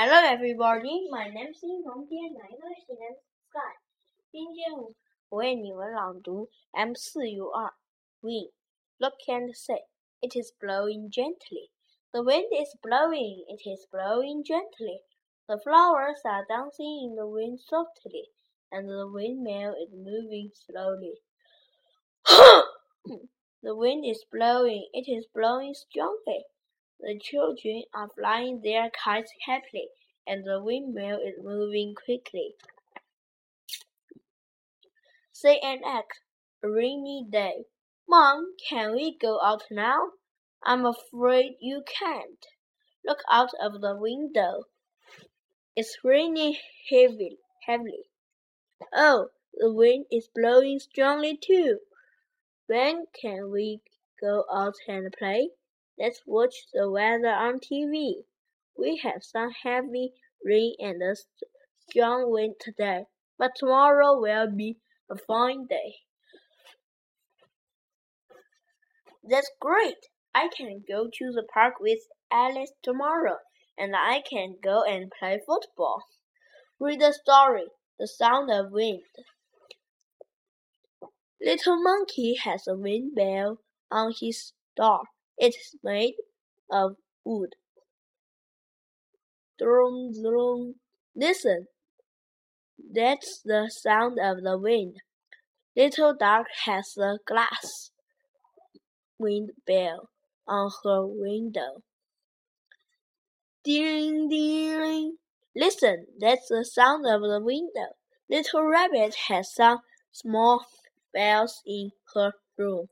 Hello everybody, my name is 林天南，English name Sky。今天我为你们朗读 M 四 U 二 Wind。Look and say, it is blowing gently. The wind is blowing, it is blowing gently. The flowers are dancing in the wind softly, and the windmill is moving slowly. the wind is blowing, it is blowing strongly. The children are flying their kites happily, and the windmill is moving quickly. Say and act. A rainy day. Mom, can we go out now? I'm afraid you can't. Look out of the window. It's raining heavily. heavily. Oh, the wind is blowing strongly too. When can we go out and play? Let's watch the weather on TV. We have some heavy rain and a strong wind today, but tomorrow will be a fine day. That's great. I can go to the park with Alice tomorrow, and I can go and play football. Read the story, The Sound of Wind. Little Monkey has a wind bell on his door. It is made of wood. Drum, drum. Listen. That's the sound of the wind. Little Duck has a glass wind bell on her window. Ding, ding. Listen, that's the sound of the window. Little Rabbit has some small bells in her room.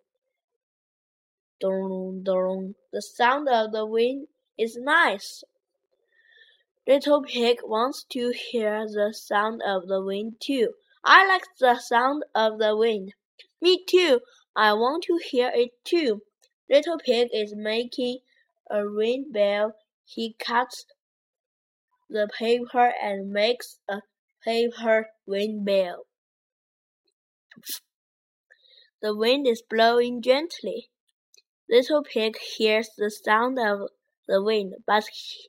Dong, dong. The sound of the wind is nice. Little Pig wants to hear the sound of the wind too. I like the sound of the wind. Me too. I want to hear it too. Little Pig is making a wind bell. He cuts the paper and makes a paper wind bell. The wind is blowing gently. Little Pig hears the sound of the wind, but he,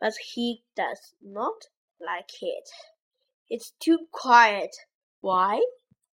but he does not like it. It's too quiet. Why?